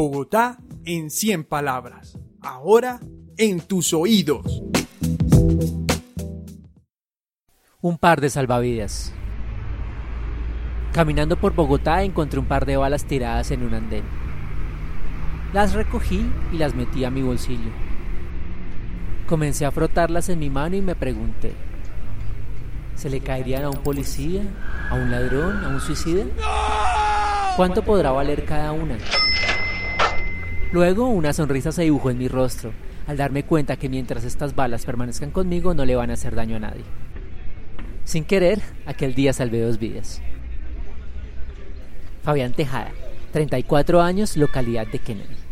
Bogotá en 100 palabras. Ahora en tus oídos. Un par de salvavidas. Caminando por Bogotá encontré un par de balas tiradas en un andén. Las recogí y las metí a mi bolsillo. Comencé a frotarlas en mi mano y me pregunté, ¿se le caerían a un policía, a un ladrón, a un suicida? ¿Cuánto podrá valer cada una? Luego una sonrisa se dibujó en mi rostro al darme cuenta que mientras estas balas permanezcan conmigo no le van a hacer daño a nadie. Sin querer, aquel día salvé dos vidas. Fabián Tejada, 34 años, localidad de Kennedy.